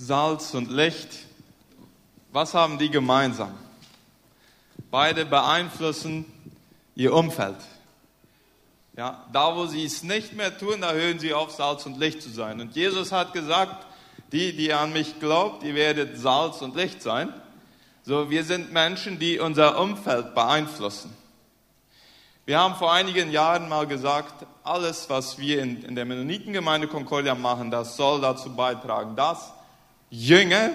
Salz und Licht, was haben die gemeinsam? Beide beeinflussen ihr Umfeld. Ja, da, wo sie es nicht mehr tun, da hören sie auf, Salz und Licht zu sein. Und Jesus hat gesagt, die, die an mich glaubt, ihr werdet Salz und Licht sein. So, wir sind Menschen, die unser Umfeld beeinflussen. Wir haben vor einigen Jahren mal gesagt, alles, was wir in, in der Mennonitengemeinde Concordia machen, das soll dazu beitragen, dass Jünger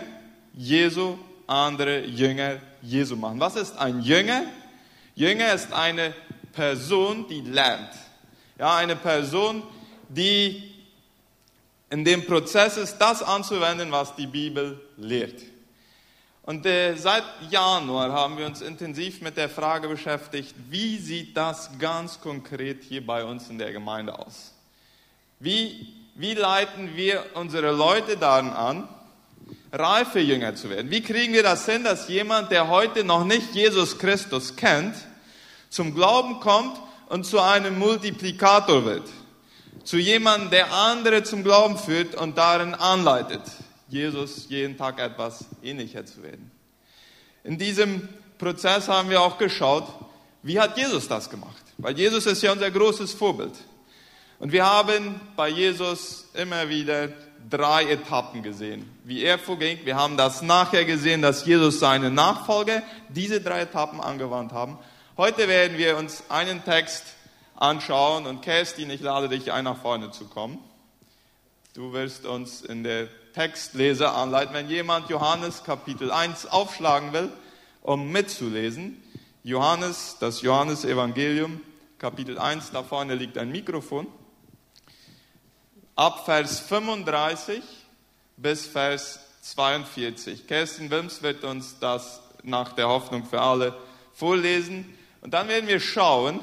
Jesu andere Jünger Jesu machen. Was ist ein Jünger? Jünger ist eine Person, die lernt. Ja, eine Person, die in dem Prozess ist, das anzuwenden, was die Bibel lehrt. Und äh, seit Januar haben wir uns intensiv mit der Frage beschäftigt, wie sieht das ganz konkret hier bei uns in der Gemeinde aus? Wie, wie leiten wir unsere Leute daran an, reife Jünger zu werden? Wie kriegen wir das hin, dass jemand, der heute noch nicht Jesus Christus kennt, zum Glauben kommt und zu einem Multiplikator wird? Zu jemandem, der andere zum Glauben führt und darin anleitet? Jesus jeden Tag etwas ähnlicher zu werden. In diesem Prozess haben wir auch geschaut, wie hat Jesus das gemacht? Weil Jesus ist ja unser großes Vorbild. Und wir haben bei Jesus immer wieder drei Etappen gesehen, wie er vorging. Wir haben das nachher gesehen, dass Jesus seine Nachfolger diese drei Etappen angewandt haben. Heute werden wir uns einen Text anschauen und Kerstin, ich lade dich ein, nach vorne zu kommen. Du wirst uns in der Textleser anleiten. Wenn jemand Johannes Kapitel 1 aufschlagen will, um mitzulesen, Johannes, das Johannesevangelium, Kapitel 1, da vorne liegt ein Mikrofon. Ab Vers 35 bis Vers 42. Kerstin Wilms wird uns das nach der Hoffnung für alle vorlesen. Und dann werden wir schauen,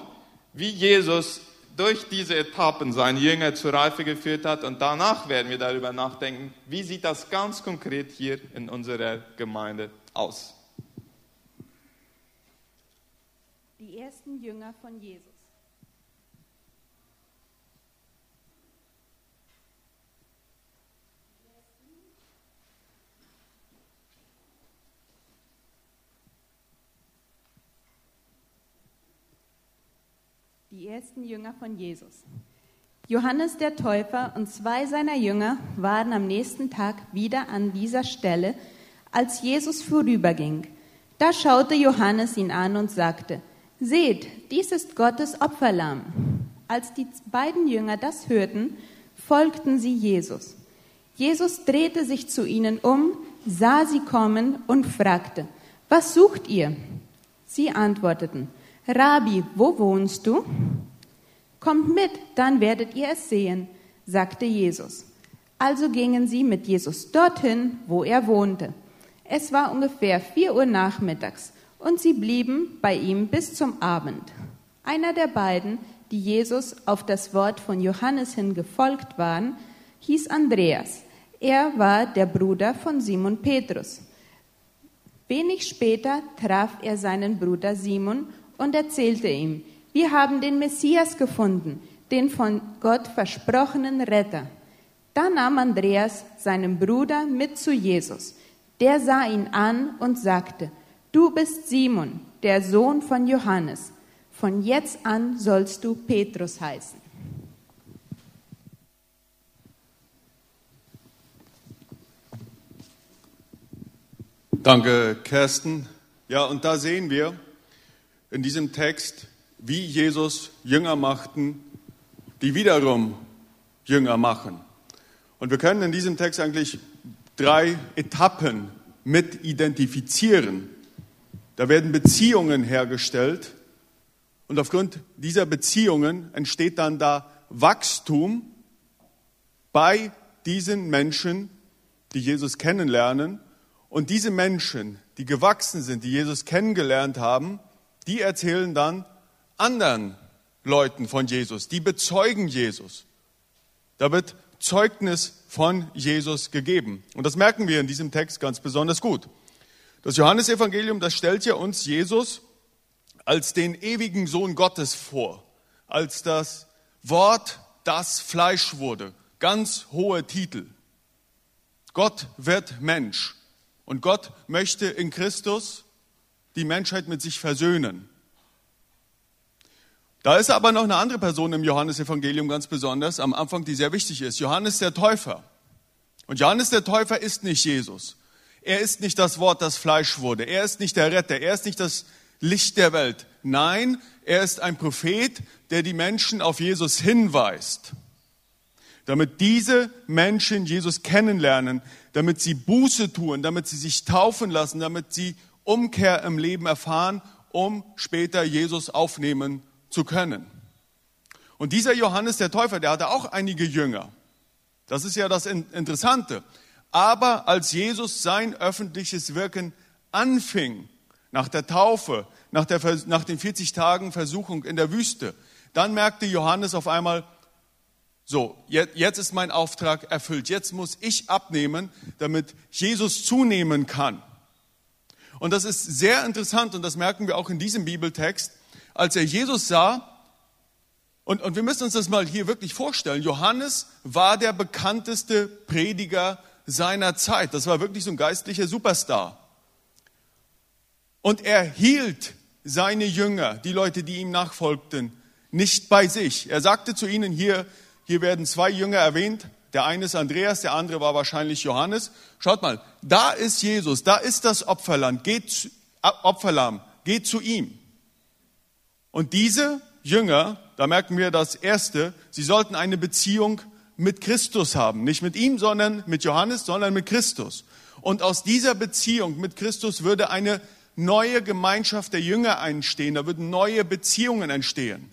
wie Jesus durch diese Etappen seine Jünger zur Reife geführt hat. Und danach werden wir darüber nachdenken, wie sieht das ganz konkret hier in unserer Gemeinde aus. Die ersten Jünger von Jesus. Die ersten Jünger von Jesus. Johannes der Täufer und zwei seiner Jünger waren am nächsten Tag wieder an dieser Stelle, als Jesus vorüberging. Da schaute Johannes ihn an und sagte, Seht, dies ist Gottes Opferlamm. Als die beiden Jünger das hörten, folgten sie Jesus. Jesus drehte sich zu ihnen um, sah sie kommen und fragte, Was sucht ihr? Sie antworteten, Rabbi, wo wohnst du? Kommt mit, dann werdet ihr es sehen, sagte Jesus. Also gingen sie mit Jesus dorthin, wo er wohnte. Es war ungefähr vier Uhr nachmittags und sie blieben bei ihm bis zum Abend. Einer der beiden, die Jesus auf das Wort von Johannes hin gefolgt waren, hieß Andreas. Er war der Bruder von Simon Petrus. Wenig später traf er seinen Bruder Simon und erzählte ihm, wir haben den Messias gefunden, den von Gott versprochenen Retter. Da nahm Andreas seinen Bruder mit zu Jesus. Der sah ihn an und sagte, du bist Simon, der Sohn von Johannes. Von jetzt an sollst du Petrus heißen. Danke, Kirsten. Ja, und da sehen wir, in diesem Text, wie Jesus Jünger machten, die wiederum Jünger machen. Und wir können in diesem Text eigentlich drei Etappen mit identifizieren. Da werden Beziehungen hergestellt und aufgrund dieser Beziehungen entsteht dann da Wachstum bei diesen Menschen, die Jesus kennenlernen. Und diese Menschen, die gewachsen sind, die Jesus kennengelernt haben, die erzählen dann anderen Leuten von Jesus, die bezeugen Jesus. Da wird Zeugnis von Jesus gegeben. Und das merken wir in diesem Text ganz besonders gut. Das Johannesevangelium, das stellt ja uns Jesus als den ewigen Sohn Gottes vor, als das Wort, das Fleisch wurde. Ganz hohe Titel. Gott wird Mensch. Und Gott möchte in Christus die Menschheit mit sich versöhnen. Da ist aber noch eine andere Person im Johannesevangelium ganz besonders am Anfang, die sehr wichtig ist. Johannes der Täufer. Und Johannes der Täufer ist nicht Jesus. Er ist nicht das Wort, das Fleisch wurde. Er ist nicht der Retter. Er ist nicht das Licht der Welt. Nein, er ist ein Prophet, der die Menschen auf Jesus hinweist. Damit diese Menschen Jesus kennenlernen, damit sie Buße tun, damit sie sich taufen lassen, damit sie Umkehr im Leben erfahren, um später Jesus aufnehmen zu können. Und dieser Johannes der Täufer, der hatte auch einige Jünger. Das ist ja das Interessante. Aber als Jesus sein öffentliches Wirken anfing, nach der Taufe, nach, der, nach den 40 Tagen Versuchung in der Wüste, dann merkte Johannes auf einmal, so, jetzt ist mein Auftrag erfüllt. Jetzt muss ich abnehmen, damit Jesus zunehmen kann. Und das ist sehr interessant und das merken wir auch in diesem Bibeltext. Als er Jesus sah, und, und wir müssen uns das mal hier wirklich vorstellen, Johannes war der bekannteste Prediger seiner Zeit. Das war wirklich so ein geistlicher Superstar. Und er hielt seine Jünger, die Leute, die ihm nachfolgten, nicht bei sich. Er sagte zu ihnen, hier, hier werden zwei Jünger erwähnt. Der eine ist Andreas, der andere war wahrscheinlich Johannes. Schaut mal, da ist Jesus, da ist das Opferland, geht, Opferlamm, geht zu ihm. Und diese Jünger, da merken wir das Erste, sie sollten eine Beziehung mit Christus haben. Nicht mit ihm, sondern mit Johannes, sondern mit Christus. Und aus dieser Beziehung mit Christus würde eine neue Gemeinschaft der Jünger entstehen, da würden neue Beziehungen entstehen.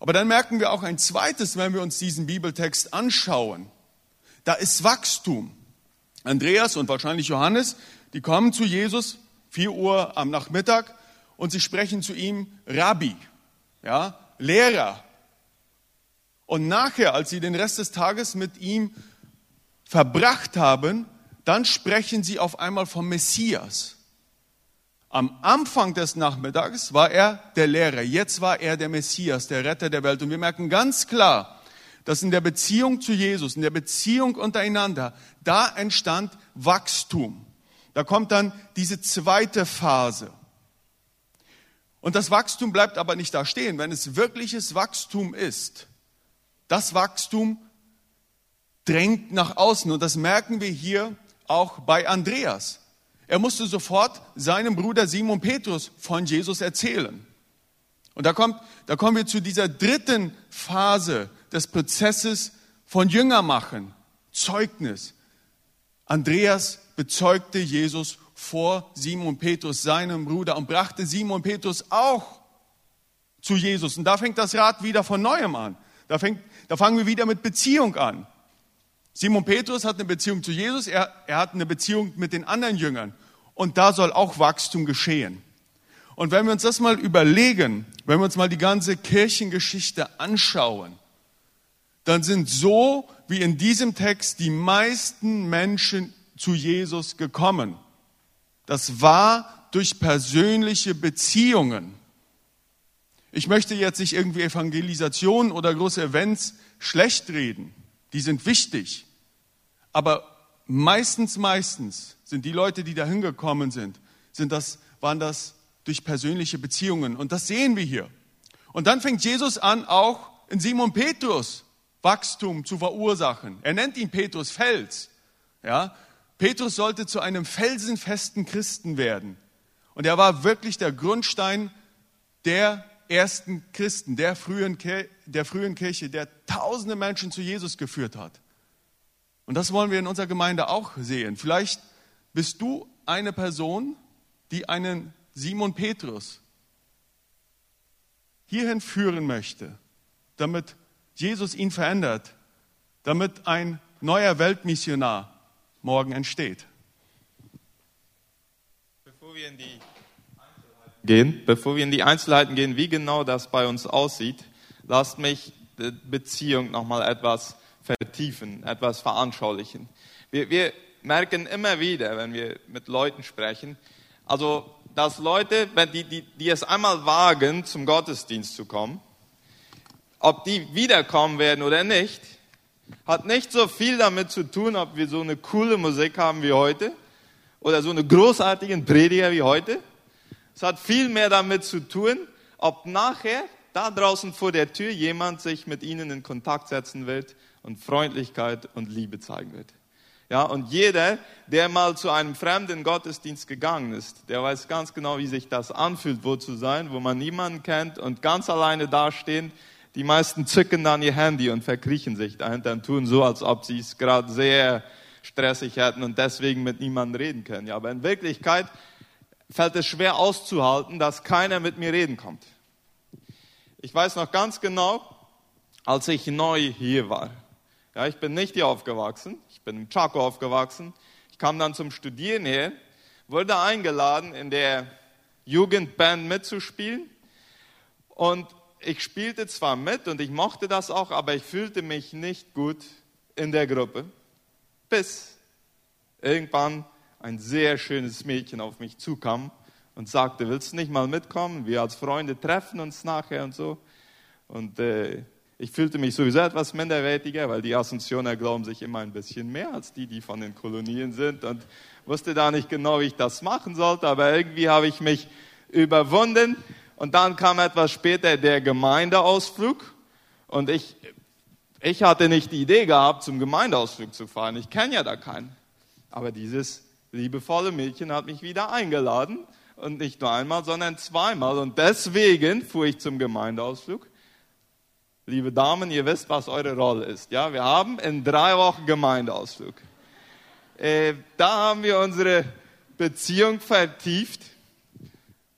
Aber dann merken wir auch ein zweites, wenn wir uns diesen Bibeltext anschauen. Da ist Wachstum. Andreas und wahrscheinlich Johannes, die kommen zu Jesus, 4 Uhr am Nachmittag, und sie sprechen zu ihm Rabbi, ja, Lehrer. Und nachher, als sie den Rest des Tages mit ihm verbracht haben, dann sprechen sie auf einmal vom Messias. Am Anfang des Nachmittags war er der Lehrer, jetzt war er der Messias, der Retter der Welt. Und wir merken ganz klar, dass in der Beziehung zu Jesus, in der Beziehung untereinander, da entstand Wachstum. Da kommt dann diese zweite Phase. Und das Wachstum bleibt aber nicht da stehen. Wenn es wirkliches Wachstum ist, das Wachstum drängt nach außen. Und das merken wir hier auch bei Andreas. Er musste sofort seinem Bruder Simon Petrus von Jesus erzählen. Und da, kommt, da kommen wir zu dieser dritten Phase des Prozesses von Jüngermachen, Zeugnis. Andreas bezeugte Jesus vor Simon Petrus, seinem Bruder, und brachte Simon Petrus auch zu Jesus. Und da fängt das Rad wieder von neuem an. Da, fängt, da fangen wir wieder mit Beziehung an. Simon Petrus hat eine Beziehung zu Jesus, er, er hat eine Beziehung mit den anderen Jüngern. Und da soll auch Wachstum geschehen. Und wenn wir uns das mal überlegen, wenn wir uns mal die ganze Kirchengeschichte anschauen, dann sind so wie in diesem Text die meisten Menschen zu Jesus gekommen. Das war durch persönliche Beziehungen. Ich möchte jetzt nicht irgendwie Evangelisation oder große Events schlecht reden. Die sind wichtig. Aber meistens, meistens sind die Leute, die da hingekommen sind, sind das, waren das durch persönliche Beziehungen. Und das sehen wir hier. Und dann fängt Jesus an, auch in Simon Petrus Wachstum zu verursachen. Er nennt ihn Petrus Fels. Ja? Petrus sollte zu einem felsenfesten Christen werden. Und er war wirklich der Grundstein der ersten Christen, der frühen, der frühen Kirche, der tausende Menschen zu Jesus geführt hat. Und das wollen wir in unserer Gemeinde auch sehen. Vielleicht bist du eine Person, die einen Simon Petrus hierhin führen möchte, damit Jesus ihn verändert, damit ein neuer Weltmissionar morgen entsteht. Bevor wir in die gehen, bevor wir in die Einzelheiten gehen, wie genau das bei uns aussieht, lasst mich die Beziehung nochmal etwas vertiefen, etwas veranschaulichen. Wir, wir merken immer wieder, wenn wir mit Leuten sprechen, also dass Leute, wenn die, die, die es einmal wagen, zum Gottesdienst zu kommen, ob die wiederkommen werden oder nicht, Hat nicht so viel damit zu tun, ob wir so eine coole Musik haben wie heute oder so eine großartigen Prediger wie heute. Es hat viel mehr damit zu tun, ob nachher da draußen vor der Tür jemand sich mit ihnen in Kontakt setzen wird und Freundlichkeit und Liebe zeigen wird. Ja, und jeder, der mal zu einem fremden Gottesdienst gegangen ist, der weiß ganz genau, wie sich das anfühlt, wo zu sein, wo man niemanden kennt und ganz alleine dastehen. Die meisten zücken dann ihr Handy und verkriechen sich dahinter und tun so, als ob sie es gerade sehr stressig hätten und deswegen mit niemandem reden können. Ja, aber in Wirklichkeit fällt es schwer auszuhalten, dass keiner mit mir reden kommt. Ich weiß noch ganz genau, als ich neu hier war. Ja, ich bin nicht hier aufgewachsen, ich bin im Chaco aufgewachsen. Ich kam dann zum Studieren her, wurde eingeladen, in der Jugendband mitzuspielen. Und ich spielte zwar mit und ich mochte das auch, aber ich fühlte mich nicht gut in der Gruppe, bis irgendwann ein sehr schönes Mädchen auf mich zukam und sagte, willst du nicht mal mitkommen? Wir als Freunde treffen uns nachher und so. Und äh, ich fühlte mich sowieso etwas minderwertiger, weil die Assumptioner glauben sich immer ein bisschen mehr als die, die von den Kolonien sind und wusste da nicht genau, wie ich das machen sollte, aber irgendwie habe ich mich überwunden und dann kam etwas später der Gemeindeausflug und ich, ich hatte nicht die Idee gehabt, zum Gemeindeausflug zu fahren. Ich kenne ja da keinen. Aber dieses liebevolle Mädchen hat mich wieder eingeladen und nicht nur einmal, sondern zweimal. Und deswegen fuhr ich zum Gemeindeausflug. Liebe Damen, ihr wisst, was eure Rolle ist. Ja, wir haben in drei Wochen Gemeindeausflug. Äh, da haben wir unsere Beziehung vertieft.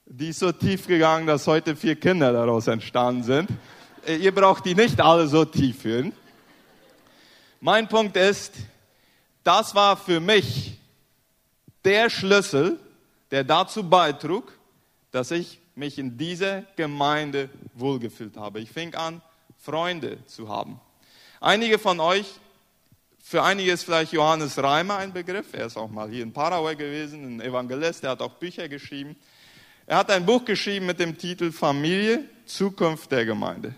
Die ist so tief gegangen, dass heute vier Kinder daraus entstanden sind. Äh, ihr braucht die nicht alle so tief führen. Mein Punkt ist, das war für mich der Schlüssel, der dazu beitrug, dass ich mich in dieser Gemeinde wohlgefühlt habe. Ich fing an, Freunde zu haben. Einige von euch, für einige ist vielleicht Johannes Reimer ein Begriff. Er ist auch mal hier in Paraguay gewesen, ein Evangelist, er hat auch Bücher geschrieben. Er hat ein Buch geschrieben mit dem Titel Familie, Zukunft der Gemeinde.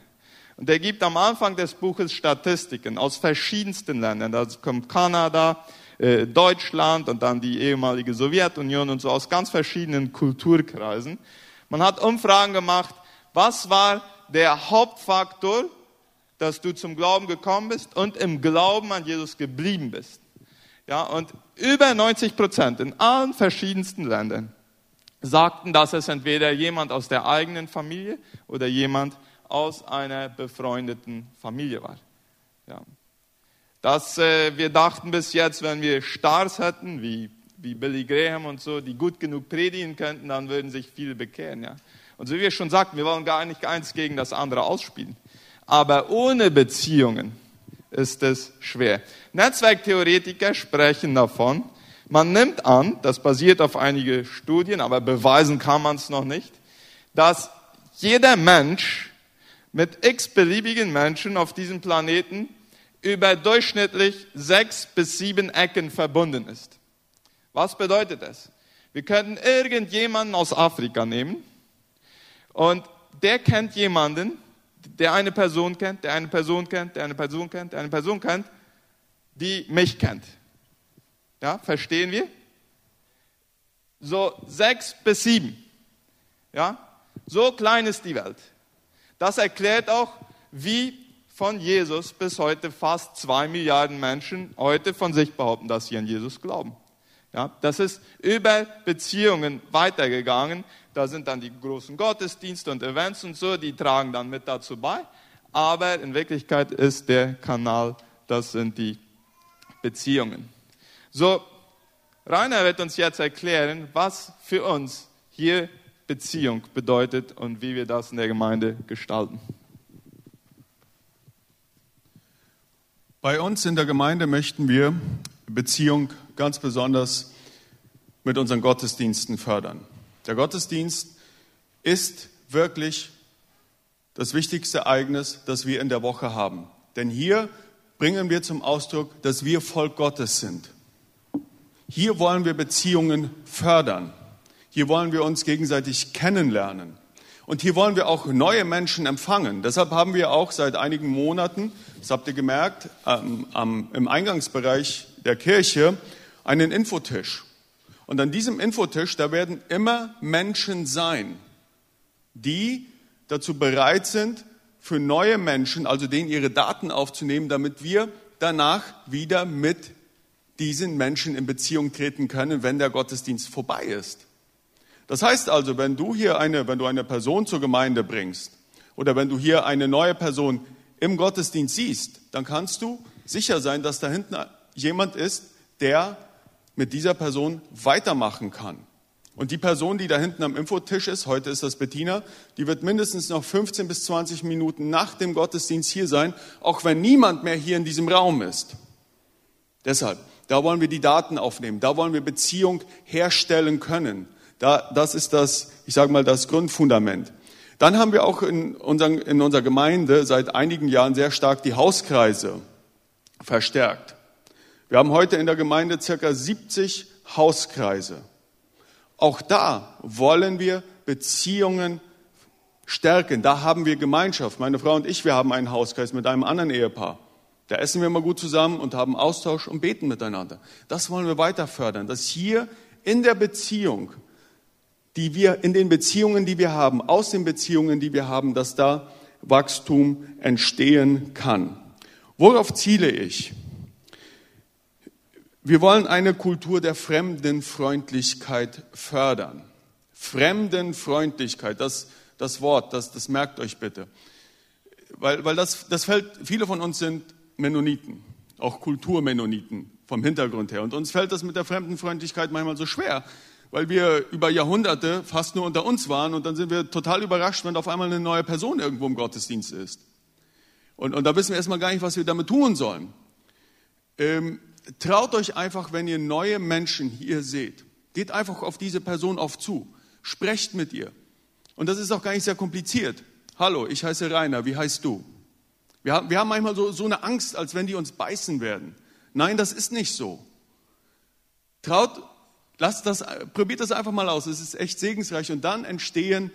Und er gibt am Anfang des Buches Statistiken aus verschiedensten Ländern. Da kommt Kanada, äh, Deutschland und dann die ehemalige Sowjetunion und so aus ganz verschiedenen Kulturkreisen. Man hat Umfragen gemacht, was war der Hauptfaktor, dass du zum Glauben gekommen bist und im Glauben an Jesus geblieben bist. Ja, und über 90 Prozent in allen verschiedensten Ländern sagten, dass es entweder jemand aus der eigenen Familie oder jemand aus einer befreundeten Familie war. Ja. Dass äh, wir dachten bis jetzt, wenn wir Stars hätten, wie, wie Billy Graham und so, die gut genug predigen könnten, dann würden sich viele bekehren. Ja. Und so wie wir schon sagten, wir wollen gar nicht eins gegen das andere ausspielen. Aber ohne Beziehungen ist es schwer. Netzwerktheoretiker sprechen davon, man nimmt an, das basiert auf einige Studien, aber beweisen kann man es noch nicht, dass jeder Mensch mit x beliebigen Menschen auf diesem Planeten über durchschnittlich sechs bis sieben Ecken verbunden ist. Was bedeutet das? Wir könnten irgendjemanden aus Afrika nehmen, und der kennt jemanden, der eine Person kennt, der eine Person kennt, der eine Person kennt, der eine Person kennt, die mich kennt. Ja, verstehen wir? So sechs bis sieben. Ja, so klein ist die Welt. Das erklärt auch, wie von Jesus bis heute fast zwei Milliarden Menschen heute von sich behaupten, dass sie an Jesus glauben. Ja, das ist über Beziehungen weitergegangen. Da sind dann die großen Gottesdienste und Events und so, die tragen dann mit dazu bei. Aber in Wirklichkeit ist der Kanal, das sind die Beziehungen. So, Rainer wird uns jetzt erklären, was für uns hier Beziehung bedeutet und wie wir das in der Gemeinde gestalten. Bei uns in der Gemeinde möchten wir Beziehung ganz besonders mit unseren Gottesdiensten fördern. Der Gottesdienst ist wirklich das wichtigste Ereignis, das wir in der Woche haben. Denn hier bringen wir zum Ausdruck, dass wir Volk Gottes sind. Hier wollen wir Beziehungen fördern. Hier wollen wir uns gegenseitig kennenlernen. Und hier wollen wir auch neue Menschen empfangen. Deshalb haben wir auch seit einigen Monaten, das habt ihr gemerkt, ähm, am, im Eingangsbereich der Kirche einen Infotisch. Und an diesem Infotisch, da werden immer Menschen sein, die dazu bereit sind, für neue Menschen, also denen ihre Daten aufzunehmen, damit wir danach wieder mit diesen Menschen in Beziehung treten können, wenn der Gottesdienst vorbei ist. Das heißt also, wenn du hier eine, wenn du eine Person zur Gemeinde bringst oder wenn du hier eine neue Person im Gottesdienst siehst, dann kannst du sicher sein, dass da hinten jemand ist, der mit dieser Person weitermachen kann. Und die Person, die da hinten am Infotisch ist, heute ist das Bettina, die wird mindestens noch 15 bis 20 Minuten nach dem Gottesdienst hier sein, auch wenn niemand mehr hier in diesem Raum ist. Deshalb, da wollen wir die Daten aufnehmen, da wollen wir Beziehung herstellen können. Da, das ist das, ich sage mal, das Grundfundament. Dann haben wir auch in, unseren, in unserer Gemeinde seit einigen Jahren sehr stark die Hauskreise verstärkt. Wir haben heute in der Gemeinde circa 70 Hauskreise. Auch da wollen wir Beziehungen stärken. Da haben wir Gemeinschaft. Meine Frau und ich, wir haben einen Hauskreis mit einem anderen Ehepaar. Da essen wir mal gut zusammen und haben Austausch und beten miteinander. Das wollen wir weiter fördern, dass hier in der Beziehung, die wir, in den Beziehungen, die wir haben, aus den Beziehungen, die wir haben, dass da Wachstum entstehen kann. Worauf ziele ich? Wir wollen eine Kultur der Fremdenfreundlichkeit fördern. Fremdenfreundlichkeit, das, das Wort, das, das merkt euch bitte. Weil, weil das, das fällt, viele von uns sind Mennoniten, auch Kulturmennoniten vom Hintergrund her. Und uns fällt das mit der Fremdenfreundlichkeit manchmal so schwer, weil wir über Jahrhunderte fast nur unter uns waren und dann sind wir total überrascht, wenn auf einmal eine neue Person irgendwo im Gottesdienst ist. Und, und da wissen wir erstmal gar nicht, was wir damit tun sollen. Ähm, traut euch einfach, wenn ihr neue Menschen hier seht, geht einfach auf diese Person auf zu, sprecht mit ihr. Und das ist auch gar nicht sehr kompliziert. Hallo, ich heiße Rainer, wie heißt du? Wir haben, wir haben manchmal so, so eine Angst, als wenn die uns beißen werden. Nein, das ist nicht so. Traut, lasst das, probiert das einfach mal aus. Es ist echt segensreich. Und dann entstehen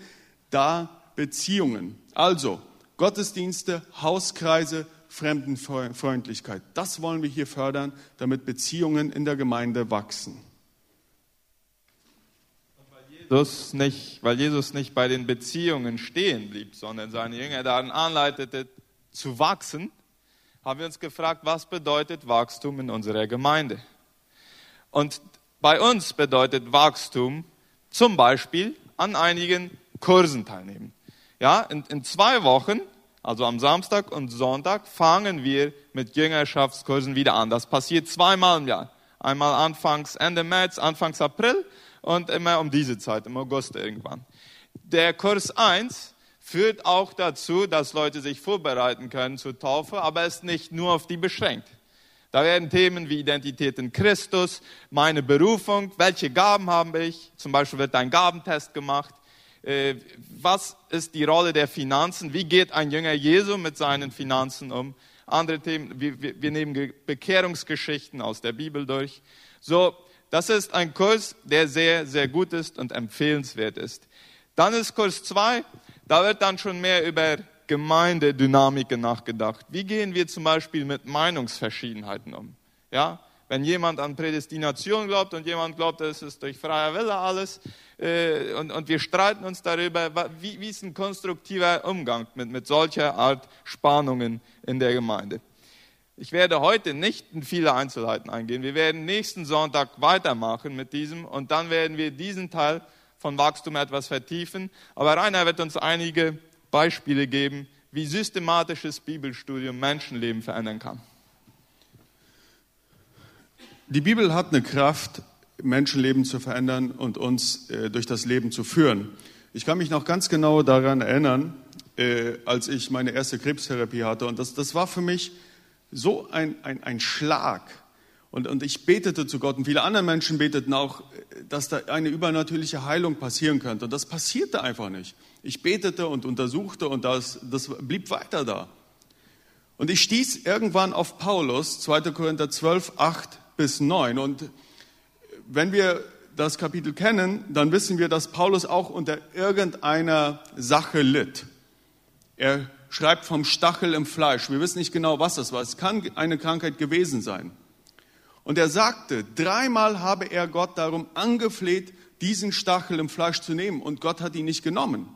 da Beziehungen. Also, Gottesdienste, Hauskreise, Fremdenfreundlichkeit. Das wollen wir hier fördern, damit Beziehungen in der Gemeinde wachsen. Jesus, nicht, weil Jesus nicht bei den Beziehungen stehen blieb, sondern seine Jünger darin anleitete, zu wachsen, haben wir uns gefragt, was bedeutet Wachstum in unserer Gemeinde? Und bei uns bedeutet Wachstum zum Beispiel an einigen Kursen teilnehmen. Ja, in, in zwei Wochen also am Samstag und Sonntag, fangen wir mit Jüngerschaftskursen wieder an. Das passiert zweimal im Jahr. Einmal anfangs Ende März, Anfangs April und immer um diese Zeit, im August irgendwann. Der Kurs 1 führt auch dazu, dass Leute sich vorbereiten können zur Taufe, aber ist nicht nur auf die beschränkt. Da werden Themen wie Identität in Christus, meine Berufung, welche Gaben habe ich, zum Beispiel wird ein Gabentest gemacht, was ist die Rolle der Finanzen? Wie geht ein Jünger Jesu mit seinen Finanzen um? Andere Themen, wir, wir nehmen Bekehrungsgeschichten aus der Bibel durch. So, das ist ein Kurs, der sehr, sehr gut ist und empfehlenswert ist. Dann ist Kurs 2, da wird dann schon mehr über Gemeindedynamiken nachgedacht. Wie gehen wir zum Beispiel mit Meinungsverschiedenheiten um? Ja, wenn jemand an Prädestination glaubt und jemand glaubt, es ist durch freier Wille alles, äh, und, und wir streiten uns darüber, wie, wie ist ein konstruktiver Umgang mit, mit solcher Art Spannungen in der Gemeinde. Ich werde heute nicht in viele Einzelheiten eingehen. Wir werden nächsten Sonntag weitermachen mit diesem und dann werden wir diesen Teil von Wachstum etwas vertiefen. Aber Rainer wird uns einige Beispiele geben, wie systematisches Bibelstudium Menschenleben verändern kann. Die Bibel hat eine Kraft, Menschenleben zu verändern und uns äh, durch das Leben zu führen. Ich kann mich noch ganz genau daran erinnern, äh, als ich meine erste Krebstherapie hatte. Und das, das war für mich so ein, ein, ein Schlag. Und, und ich betete zu Gott und viele andere Menschen beteten auch, dass da eine übernatürliche Heilung passieren könnte. Und das passierte einfach nicht. Ich betete und untersuchte und das, das blieb weiter da. Und ich stieß irgendwann auf Paulus, 2. Korinther 12, 8 bis 9. Und wenn wir das Kapitel kennen, dann wissen wir, dass Paulus auch unter irgendeiner Sache litt. Er schreibt vom Stachel im Fleisch. Wir wissen nicht genau, was das war. Es kann eine Krankheit gewesen sein. Und er sagte, dreimal habe er Gott darum angefleht, diesen Stachel im Fleisch zu nehmen. Und Gott hat ihn nicht genommen.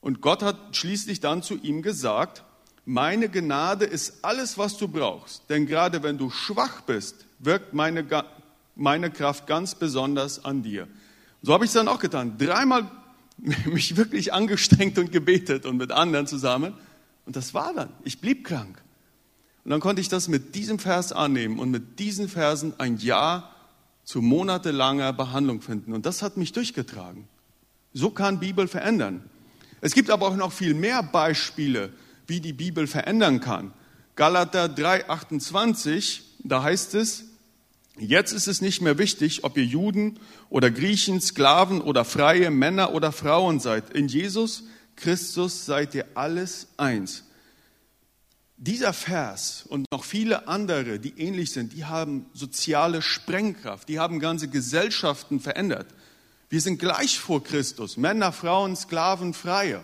Und Gott hat schließlich dann zu ihm gesagt, meine Gnade ist alles, was du brauchst. Denn gerade wenn du schwach bist, wirkt meine, meine Kraft ganz besonders an dir. So habe ich es dann auch getan. Dreimal mich wirklich angestrengt und gebetet und mit anderen zusammen. Und das war dann. Ich blieb krank. Und dann konnte ich das mit diesem Vers annehmen und mit diesen Versen ein Jahr zu monatelanger Behandlung finden. Und das hat mich durchgetragen. So kann Bibel verändern. Es gibt aber auch noch viel mehr Beispiele, wie die Bibel verändern kann. Galater 3:28, da heißt es, jetzt ist es nicht mehr wichtig, ob ihr Juden oder Griechen, Sklaven oder Freie, Männer oder Frauen seid. In Jesus Christus seid ihr alles eins. Dieser Vers und noch viele andere, die ähnlich sind, die haben soziale Sprengkraft, die haben ganze Gesellschaften verändert. Wir sind gleich vor Christus, Männer, Frauen, Sklaven, Freie.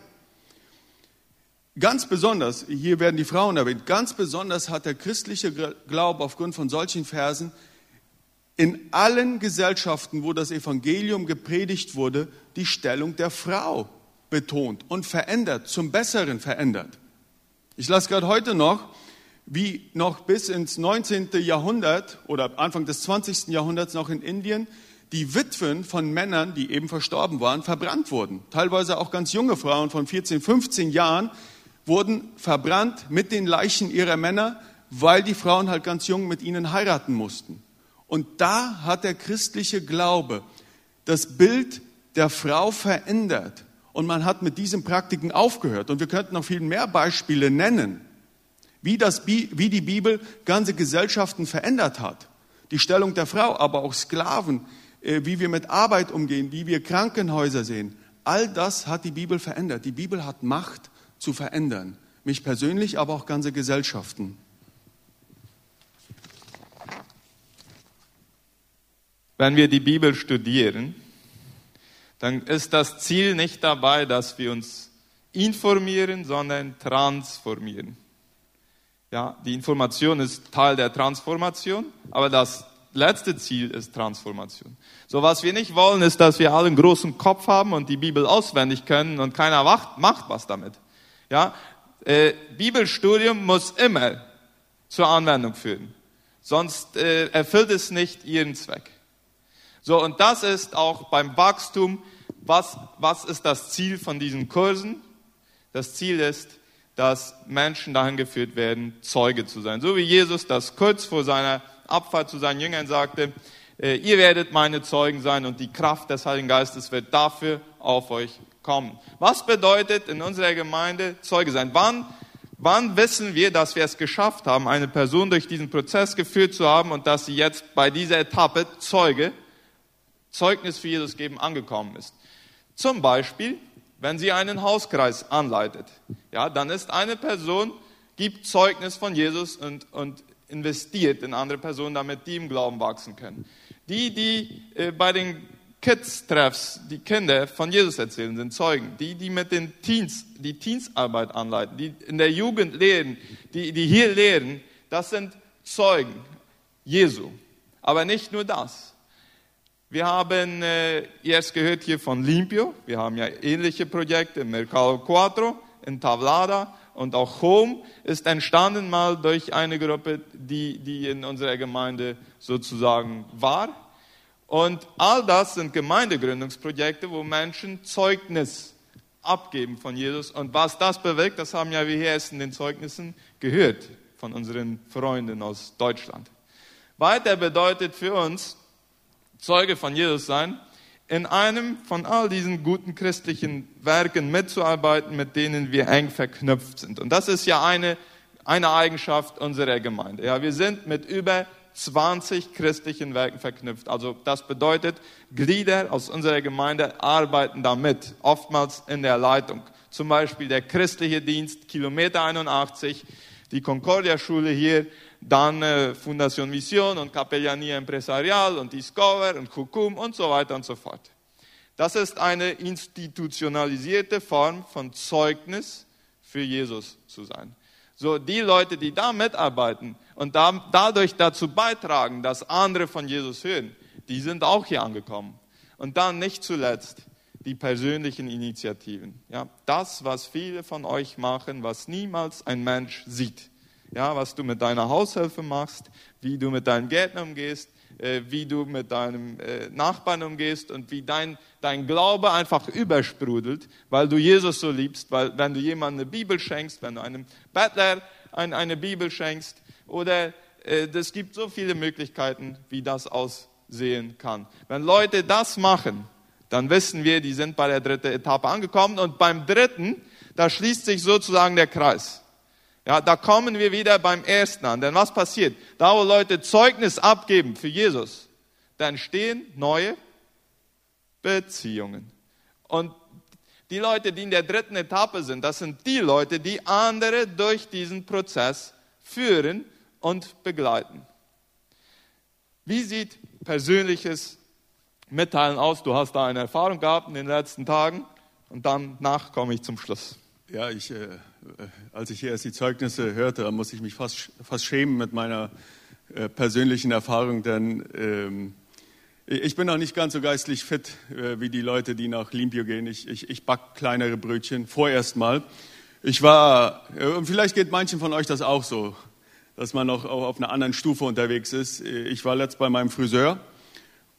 Ganz besonders, hier werden die Frauen erwähnt, ganz besonders hat der christliche Glaube aufgrund von solchen Versen in allen Gesellschaften, wo das Evangelium gepredigt wurde, die Stellung der Frau betont und verändert, zum Besseren verändert. Ich las gerade heute noch, wie noch bis ins 19. Jahrhundert oder Anfang des 20. Jahrhunderts noch in Indien die Witwen von Männern, die eben verstorben waren, verbrannt wurden. Teilweise auch ganz junge Frauen von 14, 15 Jahren wurden verbrannt mit den Leichen ihrer Männer, weil die Frauen halt ganz jung mit ihnen heiraten mussten. Und da hat der christliche Glaube das Bild der Frau verändert. Und man hat mit diesen Praktiken aufgehört. Und wir könnten noch viel mehr Beispiele nennen, wie, das, wie die Bibel ganze Gesellschaften verändert hat. Die Stellung der Frau, aber auch Sklaven, äh, wie wir mit Arbeit umgehen, wie wir Krankenhäuser sehen. All das hat die Bibel verändert. Die Bibel hat Macht zu verändern. Mich persönlich, aber auch ganze Gesellschaften. Wenn wir die Bibel studieren, dann ist das Ziel nicht dabei, dass wir uns informieren, sondern transformieren. Ja, die Information ist Teil der Transformation, aber das letzte Ziel ist Transformation. So was wir nicht wollen, ist, dass wir alle einen großen Kopf haben und die Bibel auswendig können und keiner macht, was damit. Ja, äh, Bibelstudium muss immer zur Anwendung führen, sonst äh, erfüllt es nicht ihren Zweck. So und das ist auch beim Wachstum. Was, was ist das Ziel von diesen Kursen? Das Ziel ist, dass Menschen dahin geführt werden, Zeuge zu sein. So wie Jesus das kurz vor seiner Abfahrt zu seinen Jüngern sagte, äh, ihr werdet meine Zeugen sein und die Kraft des Heiligen Geistes wird dafür auf euch kommen. Was bedeutet in unserer Gemeinde Zeuge sein? Wann, wann wissen wir, dass wir es geschafft haben, eine Person durch diesen Prozess geführt zu haben und dass sie jetzt bei dieser Etappe Zeuge, Zeugnis für Jesus geben, angekommen ist? Zum Beispiel, wenn sie einen Hauskreis anleitet. Ja, dann ist eine Person, gibt Zeugnis von Jesus und, und investiert in andere Personen, damit die im Glauben wachsen können. Die, die äh, bei den Kids-Treffs die Kinder von Jesus erzählen, sind Zeugen. Die, die mit den Teens, die Teensarbeit anleiten, die in der Jugend lehren, die, die hier lehren, das sind Zeugen Jesu. Aber nicht nur das. Wir haben äh, jetzt gehört hier von Limpio. Wir haben ja ähnliche Projekte in Mercado Cuatro, in Tavlada und auch Home ist entstanden mal durch eine Gruppe, die, die in unserer Gemeinde sozusagen war. Und all das sind Gemeindegründungsprojekte, wo Menschen Zeugnis abgeben von Jesus. Und was das bewirkt, das haben ja wir hier erst in den Zeugnissen gehört von unseren Freunden aus Deutschland. Weiter bedeutet für uns Zeuge von Jesus sein, in einem von all diesen guten christlichen Werken mitzuarbeiten, mit denen wir eng verknüpft sind. Und das ist ja eine, eine Eigenschaft unserer Gemeinde. Ja, wir sind mit über 20 christlichen Werken verknüpft. Also das bedeutet, Glieder aus unserer Gemeinde arbeiten damit, oftmals in der Leitung. Zum Beispiel der christliche Dienst, Kilometer 81, die Concordia-Schule hier, dann äh, Fundation Mission und Capellania Empresarial und Discover und Hukum und so weiter und so fort. Das ist eine institutionalisierte Form von Zeugnis für Jesus zu sein. So, die Leute, die da mitarbeiten und da, dadurch dazu beitragen, dass andere von Jesus hören, die sind auch hier angekommen. Und dann nicht zuletzt die persönlichen Initiativen. Ja, das, was viele von euch machen, was niemals ein Mensch sieht. Ja, was du mit deiner Haushilfe machst, wie du mit deinen Gärtnern umgehst, äh, wie du mit deinem äh, Nachbarn umgehst und wie dein, dein Glaube einfach übersprudelt, weil du Jesus so liebst, weil wenn du jemandem eine Bibel schenkst, wenn du einem Bettler ein, eine Bibel schenkst oder es äh, gibt so viele Möglichkeiten, wie das aussehen kann. Wenn Leute das machen, dann wissen wir, die sind bei der dritten Etappe angekommen und beim dritten, da schließt sich sozusagen der Kreis. Ja, da kommen wir wieder beim ersten an. Denn was passiert? Da, wo Leute Zeugnis abgeben für Jesus, da entstehen neue Beziehungen. Und die Leute, die in der dritten Etappe sind, das sind die Leute, die andere durch diesen Prozess führen und begleiten. Wie sieht persönliches Mitteilen aus? Du hast da eine Erfahrung gehabt in den letzten Tagen und danach komme ich zum Schluss. Ja, ich, äh, als ich hier erst die Zeugnisse hörte, muss ich mich fast, fast schämen mit meiner äh, persönlichen Erfahrung, denn ähm, ich bin noch nicht ganz so geistlich fit äh, wie die Leute, die nach Limpio gehen. Ich, ich, ich back kleinere Brötchen, vorerst mal. Ich war, äh, und vielleicht geht manchen von euch das auch so, dass man noch auf einer anderen Stufe unterwegs ist. Ich war letzt bei meinem Friseur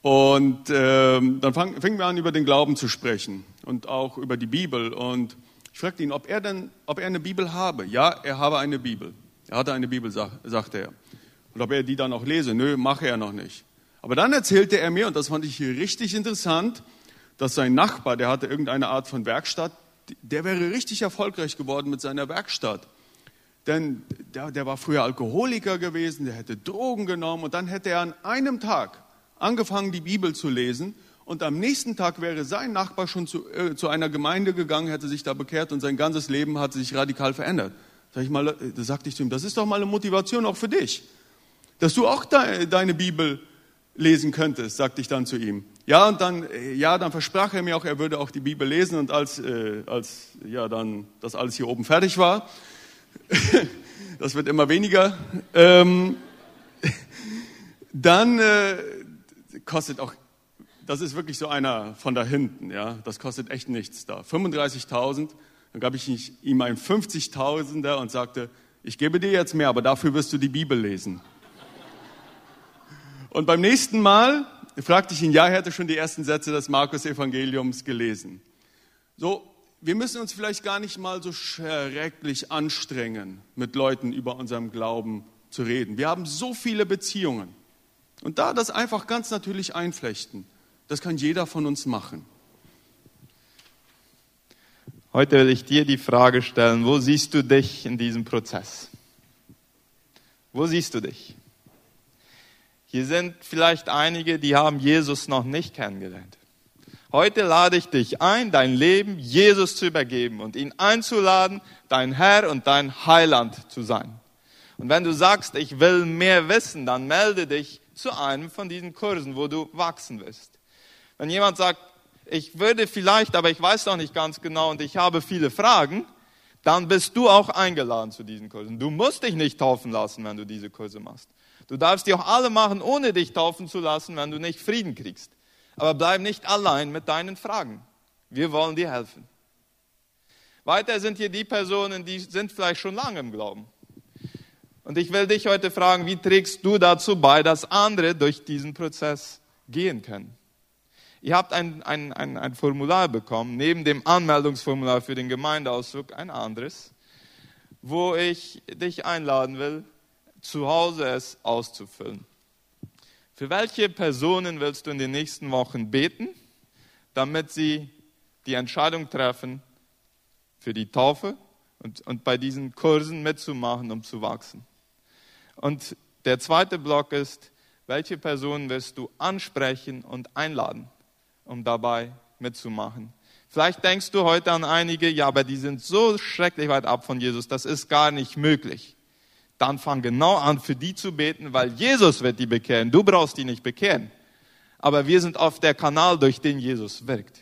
und ähm, dann fang, fingen wir an, über den Glauben zu sprechen und auch über die Bibel und ich fragte ihn, ob er denn, ob er eine Bibel habe. Ja, er habe eine Bibel. Er hatte eine Bibel, sagte er. Und ob er die dann auch lese? Nö, mache er noch nicht. Aber dann erzählte er mir, und das fand ich hier richtig interessant, dass sein Nachbar, der hatte irgendeine Art von Werkstatt, der wäre richtig erfolgreich geworden mit seiner Werkstatt. Denn der, der war früher Alkoholiker gewesen, der hätte Drogen genommen und dann hätte er an einem Tag angefangen, die Bibel zu lesen und am nächsten Tag wäre sein Nachbar schon zu, äh, zu einer Gemeinde gegangen, hätte sich da bekehrt und sein ganzes Leben hat sich radikal verändert. Sag ich mal, äh, da sagte ich zu ihm, das ist doch mal eine Motivation auch für dich, dass du auch de, deine Bibel lesen könntest, sagte ich dann zu ihm. Ja, und dann, äh, ja, dann versprach er mir auch, er würde auch die Bibel lesen und als, äh, als ja, dann das alles hier oben fertig war, das wird immer weniger, ähm, dann äh, kostet auch das ist wirklich so einer von da hinten, ja. Das kostet echt nichts da. 35.000. Dann gab ich ihm einen 50.000er und sagte, ich gebe dir jetzt mehr, aber dafür wirst du die Bibel lesen. Und beim nächsten Mal fragte ich ihn, ja, er hätte schon die ersten Sätze des Markus-Evangeliums gelesen. So, wir müssen uns vielleicht gar nicht mal so schrecklich anstrengen, mit Leuten über unserem Glauben zu reden. Wir haben so viele Beziehungen. Und da das einfach ganz natürlich einflechten. Das kann jeder von uns machen. Heute will ich dir die Frage stellen, wo siehst du dich in diesem Prozess? Wo siehst du dich? Hier sind vielleicht einige, die haben Jesus noch nicht kennengelernt. Heute lade ich dich ein, dein Leben Jesus zu übergeben und ihn einzuladen, dein Herr und dein Heiland zu sein. Und wenn du sagst, ich will mehr wissen, dann melde dich zu einem von diesen Kursen, wo du wachsen wirst. Wenn jemand sagt, ich würde vielleicht, aber ich weiß noch nicht ganz genau und ich habe viele Fragen, dann bist du auch eingeladen zu diesen Kursen. Du musst dich nicht taufen lassen, wenn du diese Kurse machst. Du darfst die auch alle machen, ohne dich taufen zu lassen, wenn du nicht Frieden kriegst. Aber bleib nicht allein mit deinen Fragen. Wir wollen dir helfen. Weiter sind hier die Personen, die sind vielleicht schon lange im Glauben. Und ich will dich heute fragen, wie trägst du dazu bei, dass andere durch diesen Prozess gehen können? Ihr habt ein, ein, ein, ein Formular bekommen, neben dem Anmeldungsformular für den Gemeindeausdruck ein anderes, wo ich dich einladen will, zu Hause es auszufüllen. Für welche Personen willst du in den nächsten Wochen beten, damit sie die Entscheidung treffen, für die Taufe und, und bei diesen Kursen mitzumachen, um zu wachsen? Und der zweite Block ist, welche Personen wirst du ansprechen und einladen? um dabei mitzumachen. Vielleicht denkst du heute an einige, ja, aber die sind so schrecklich weit ab von Jesus, das ist gar nicht möglich. Dann fang genau an, für die zu beten, weil Jesus wird die bekehren. Du brauchst die nicht bekehren. Aber wir sind auf der Kanal, durch den Jesus wirkt.